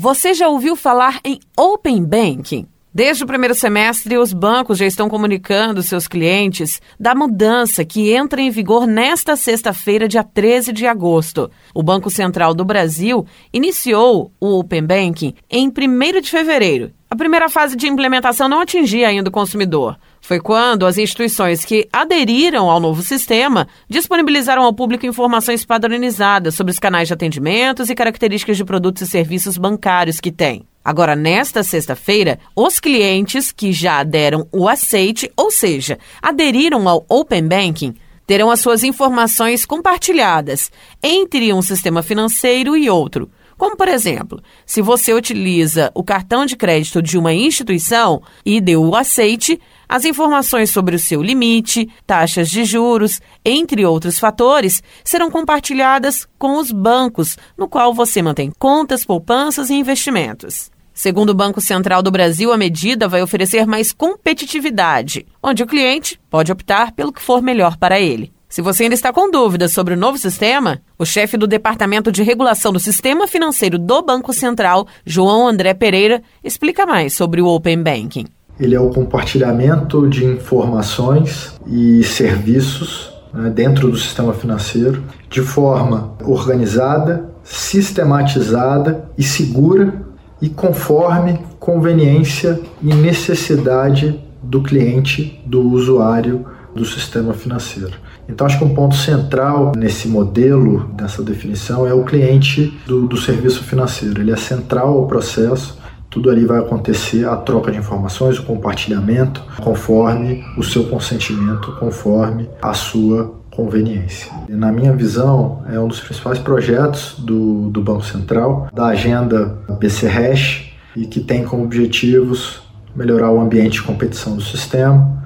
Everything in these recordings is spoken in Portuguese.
Você já ouviu falar em Open Banking? Desde o primeiro semestre, os bancos já estão comunicando seus clientes da mudança que entra em vigor nesta sexta-feira, dia 13 de agosto. O Banco Central do Brasil iniciou o Open Banking em 1 de fevereiro. Primeira fase de implementação não atingia ainda o consumidor. Foi quando as instituições que aderiram ao novo sistema disponibilizaram ao público informações padronizadas sobre os canais de atendimentos e características de produtos e serviços bancários que têm. Agora, nesta sexta-feira, os clientes que já deram o aceite, ou seja, aderiram ao Open Banking, terão as suas informações compartilhadas entre um sistema financeiro e outro. Como, por exemplo, se você utiliza o cartão de crédito de uma instituição e deu o aceite, as informações sobre o seu limite, taxas de juros, entre outros fatores, serão compartilhadas com os bancos, no qual você mantém contas, poupanças e investimentos. Segundo o Banco Central do Brasil, a medida vai oferecer mais competitividade, onde o cliente pode optar pelo que for melhor para ele. Se você ainda está com dúvidas sobre o novo sistema, o chefe do Departamento de Regulação do Sistema Financeiro do Banco Central, João André Pereira, explica mais sobre o Open Banking. Ele é o compartilhamento de informações e serviços né, dentro do sistema financeiro de forma organizada, sistematizada e segura e conforme conveniência e necessidade do cliente, do usuário do sistema financeiro. Então, acho que um ponto central nesse modelo, nessa definição, é o cliente do, do serviço financeiro. Ele é central ao processo, tudo ali vai acontecer a troca de informações, o compartilhamento, conforme o seu consentimento, conforme a sua conveniência. E, na minha visão, é um dos principais projetos do, do Banco Central, da agenda BC Hash, e que tem como objetivos melhorar o ambiente de competição do sistema,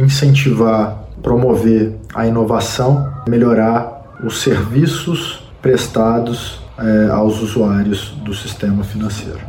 incentivar promover a inovação, melhorar os serviços prestados é, aos usuários do sistema financeiro.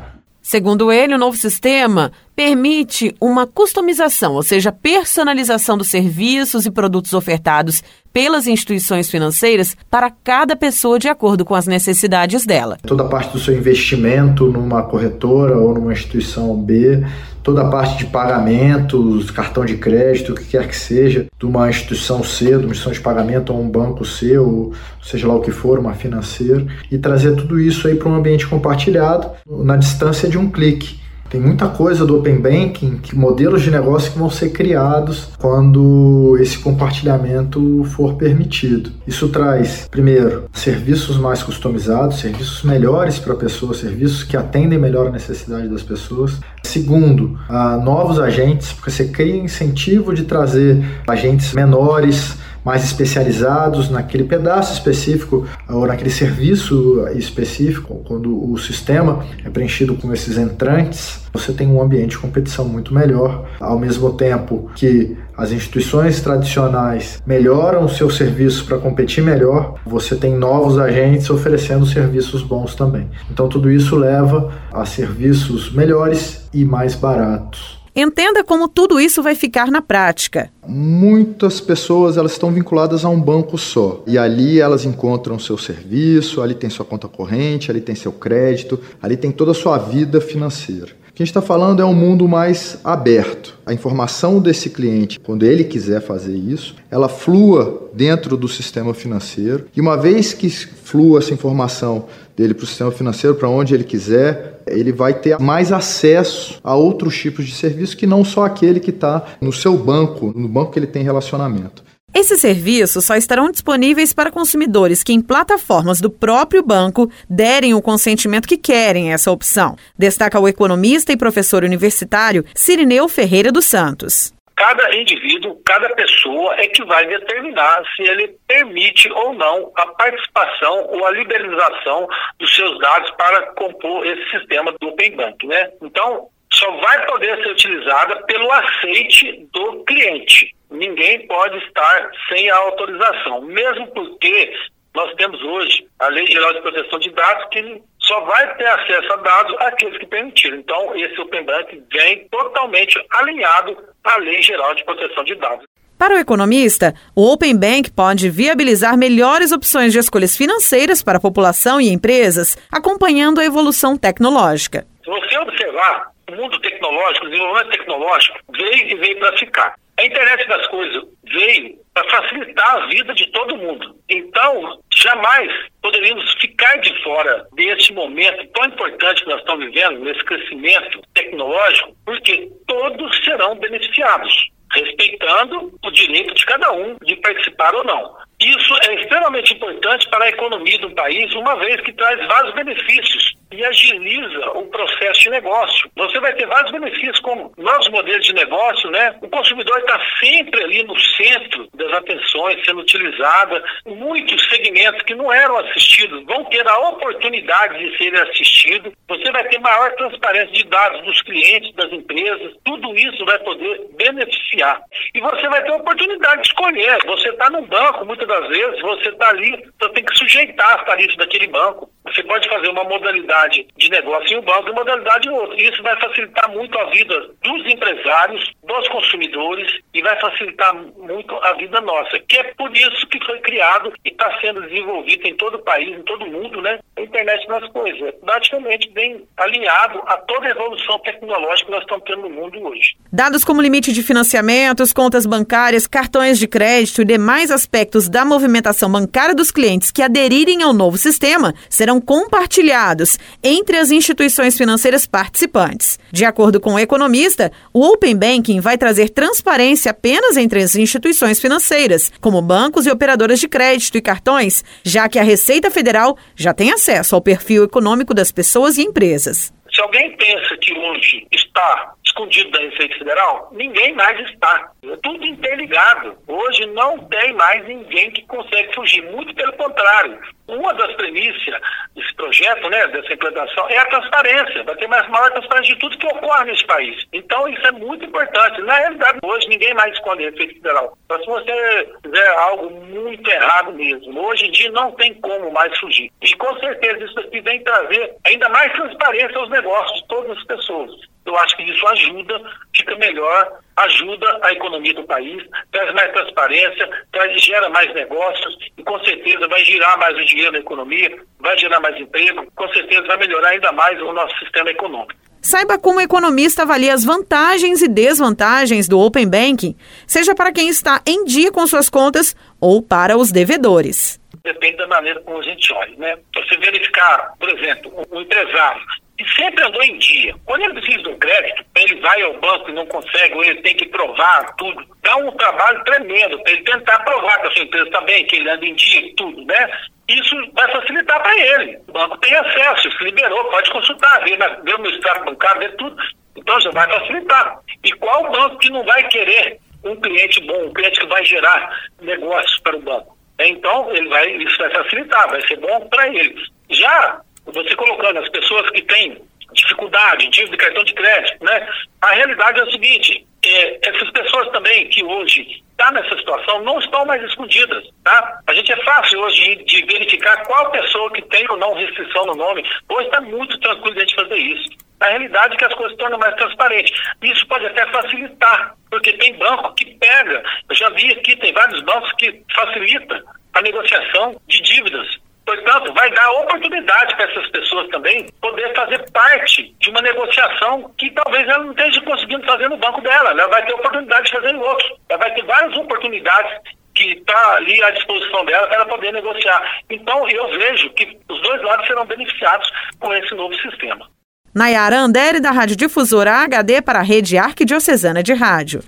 Segundo ele, o novo sistema permite uma customização, ou seja, personalização dos serviços e produtos ofertados pelas instituições financeiras para cada pessoa de acordo com as necessidades dela. Toda a parte do seu investimento numa corretora ou numa instituição B toda a parte de pagamentos, cartão de crédito, o que quer que seja, de uma instituição C, de uma instituição de pagamento ou um banco C, ou seja lá o que for, uma financeira, e trazer tudo isso aí para um ambiente compartilhado na distância de um clique. Tem muita coisa do Open Banking, que modelos de negócio que vão ser criados quando esse compartilhamento for permitido. Isso traz, primeiro, serviços mais customizados, serviços melhores para a pessoa, serviços que atendem melhor a necessidade das pessoas. Segundo, novos agentes, porque você cria incentivo de trazer agentes menores, mais especializados naquele pedaço específico ou naquele serviço específico, quando o sistema é preenchido com esses entrantes, você tem um ambiente de competição muito melhor, ao mesmo tempo que as instituições tradicionais melhoram seu serviço para competir melhor, você tem novos agentes oferecendo serviços bons também. Então tudo isso leva a serviços melhores e mais baratos. Entenda como tudo isso vai ficar na prática. Muitas pessoas elas estão vinculadas a um banco só e ali elas encontram seu serviço, ali tem sua conta corrente, ali tem seu crédito, ali tem toda a sua vida financeira. Que a gente está falando é um mundo mais aberto. A informação desse cliente, quando ele quiser fazer isso, ela flua dentro do sistema financeiro e uma vez que flua essa informação dele para o sistema financeiro, para onde ele quiser, ele vai ter mais acesso a outros tipos de serviço que não só aquele que está no seu banco, no banco que ele tem relacionamento. Esses serviços só estarão disponíveis para consumidores que, em plataformas do próprio banco, derem o consentimento que querem essa opção, destaca o economista e professor universitário Cirineu Ferreira dos Santos. Cada indivíduo, cada pessoa é que vai determinar se ele permite ou não a participação ou a liberalização dos seus dados para compor esse sistema do Open Bank, né? Então, só vai poder ser utilizada pelo aceite do cliente. Ninguém pode estar sem a autorização, mesmo porque nós temos hoje a Lei Geral de Proteção de Dados que só vai ter acesso a dados aqueles que permitiram. Então, esse Open Bank vem totalmente alinhado à Lei Geral de Proteção de Dados. Para o economista, o Open Bank pode viabilizar melhores opções de escolhas financeiras para a população e empresas, acompanhando a evolução tecnológica. Se você observar, o mundo tecnológico, o desenvolvimento tecnológico veio e veio para ficar. A internet das coisas veio para facilitar a vida de todo mundo. Então, jamais poderíamos ficar de fora desse momento tão importante que nós estamos vivendo, nesse crescimento tecnológico, porque todos serão beneficiados respeitando o direito de cada um de participar ou não. Isso é extremamente importante para a economia do país, uma vez que traz vários benefícios e agiliza o processo de negócio. Você vai ter vários benefícios, como novos modelos de negócio, né? O consumidor está sempre ali no centro das atenções, sendo utilizada. Muitos segmentos que não eram assistidos vão ter a oportunidade de serem assistidos. Você vai ter maior transparência de dados dos clientes, das empresas. Tudo isso vai poder beneficiar. E você vai ter a oportunidade de escolher. Você está no banco, muitas das vezes, você está ali, você tem que sujeitar as tarifas daquele banco. Você pode fazer uma modalidade de negócio em um banco e modalidade em outro. Isso vai facilitar muito a vida dos empresários, dos consumidores e vai facilitar muito a vida nossa, que é por isso que foi criado e está sendo desenvolvido em todo o país, em todo o mundo, né? A internet das coisas. Praticamente bem alinhado a toda a evolução tecnológica que nós estamos tendo no mundo hoje. Dados como limite de financiamentos, contas bancárias, cartões de crédito e demais aspectos da movimentação bancária dos clientes que aderirem ao novo sistema serão compartilhados entre as instituições financeiras participantes. De acordo com o economista, o Open Banking vai trazer transparência apenas entre as instituições financeiras, como bancos e operadoras de crédito e cartões, já que a Receita Federal já tem acesso ao perfil econômico das pessoas e empresas. Se alguém pensa que hoje está escondido da Receita Federal, ninguém mais está. É tudo interligado. Hoje não tem mais ninguém que consegue fugir. Muito pelo contrário. Uma das premissas desse projeto, né, dessa implantação, é a transparência. Vai ter mais maior transparência de tudo que ocorre nesse país. Então, isso é muito importante. Na realidade, hoje, ninguém mais esconde Receita Federal. Mas se você fizer algo muito errado mesmo, hoje em dia não tem como mais fugir. E com certeza isso aqui vem trazer ainda mais transparência aos negócios de todas as pessoas eu acho que isso ajuda, fica melhor, ajuda a economia do país, traz mais transparência, traz, gera mais negócios e com certeza vai girar mais o dinheiro na economia, vai gerar mais emprego, com certeza vai melhorar ainda mais o nosso sistema econômico. Saiba como o economista avalia as vantagens e desvantagens do Open Banking, seja para quem está em dia com suas contas ou para os devedores. Depende da maneira como a gente olha, né? Você verificar, por exemplo, o empresário e sempre andou em dia. Quando ele precisa de um crédito, ele vai ao banco e não consegue, ou ele tem que provar tudo. Dá um trabalho tremendo para ele tentar provar que a sua empresa está bem, que ele anda em dia tudo, né? Isso vai facilitar para ele. O banco tem acesso, se liberou, pode consultar, ver o meu extrato bancário, ver tudo. Então já vai facilitar. E qual banco que não vai querer um cliente bom, um cliente que vai gerar negócios para o banco? Então, ele vai, isso vai facilitar, vai ser bom para ele. Já você colocando as pessoas que têm dificuldade, dívida de cartão de crédito, né? A realidade é o seguinte, é, essas pessoas também que hoje estão tá nessa situação não estão mais escondidas, tá? A gente é fácil hoje de verificar qual pessoa que tem ou não restrição no nome. Hoje está muito tranquilo de a gente fazer isso. A realidade é que as coisas se tornam mais transparentes. Isso pode até facilitar, porque tem banco que pega. Eu já vi aqui, tem vários bancos que facilitam a negociação de dívidas Portanto, vai dar oportunidade para essas pessoas também poder fazer parte de uma negociação que talvez ela não esteja conseguindo fazer no banco dela. Ela vai ter oportunidade de fazer em outro. Ela vai ter várias oportunidades que está ali à disposição dela para ela poder negociar. Então, eu vejo que os dois lados serão beneficiados com esse novo sistema. Nayara Andere, da Rádio Difusora HD para a Rede Arquidiocesana de Rádio.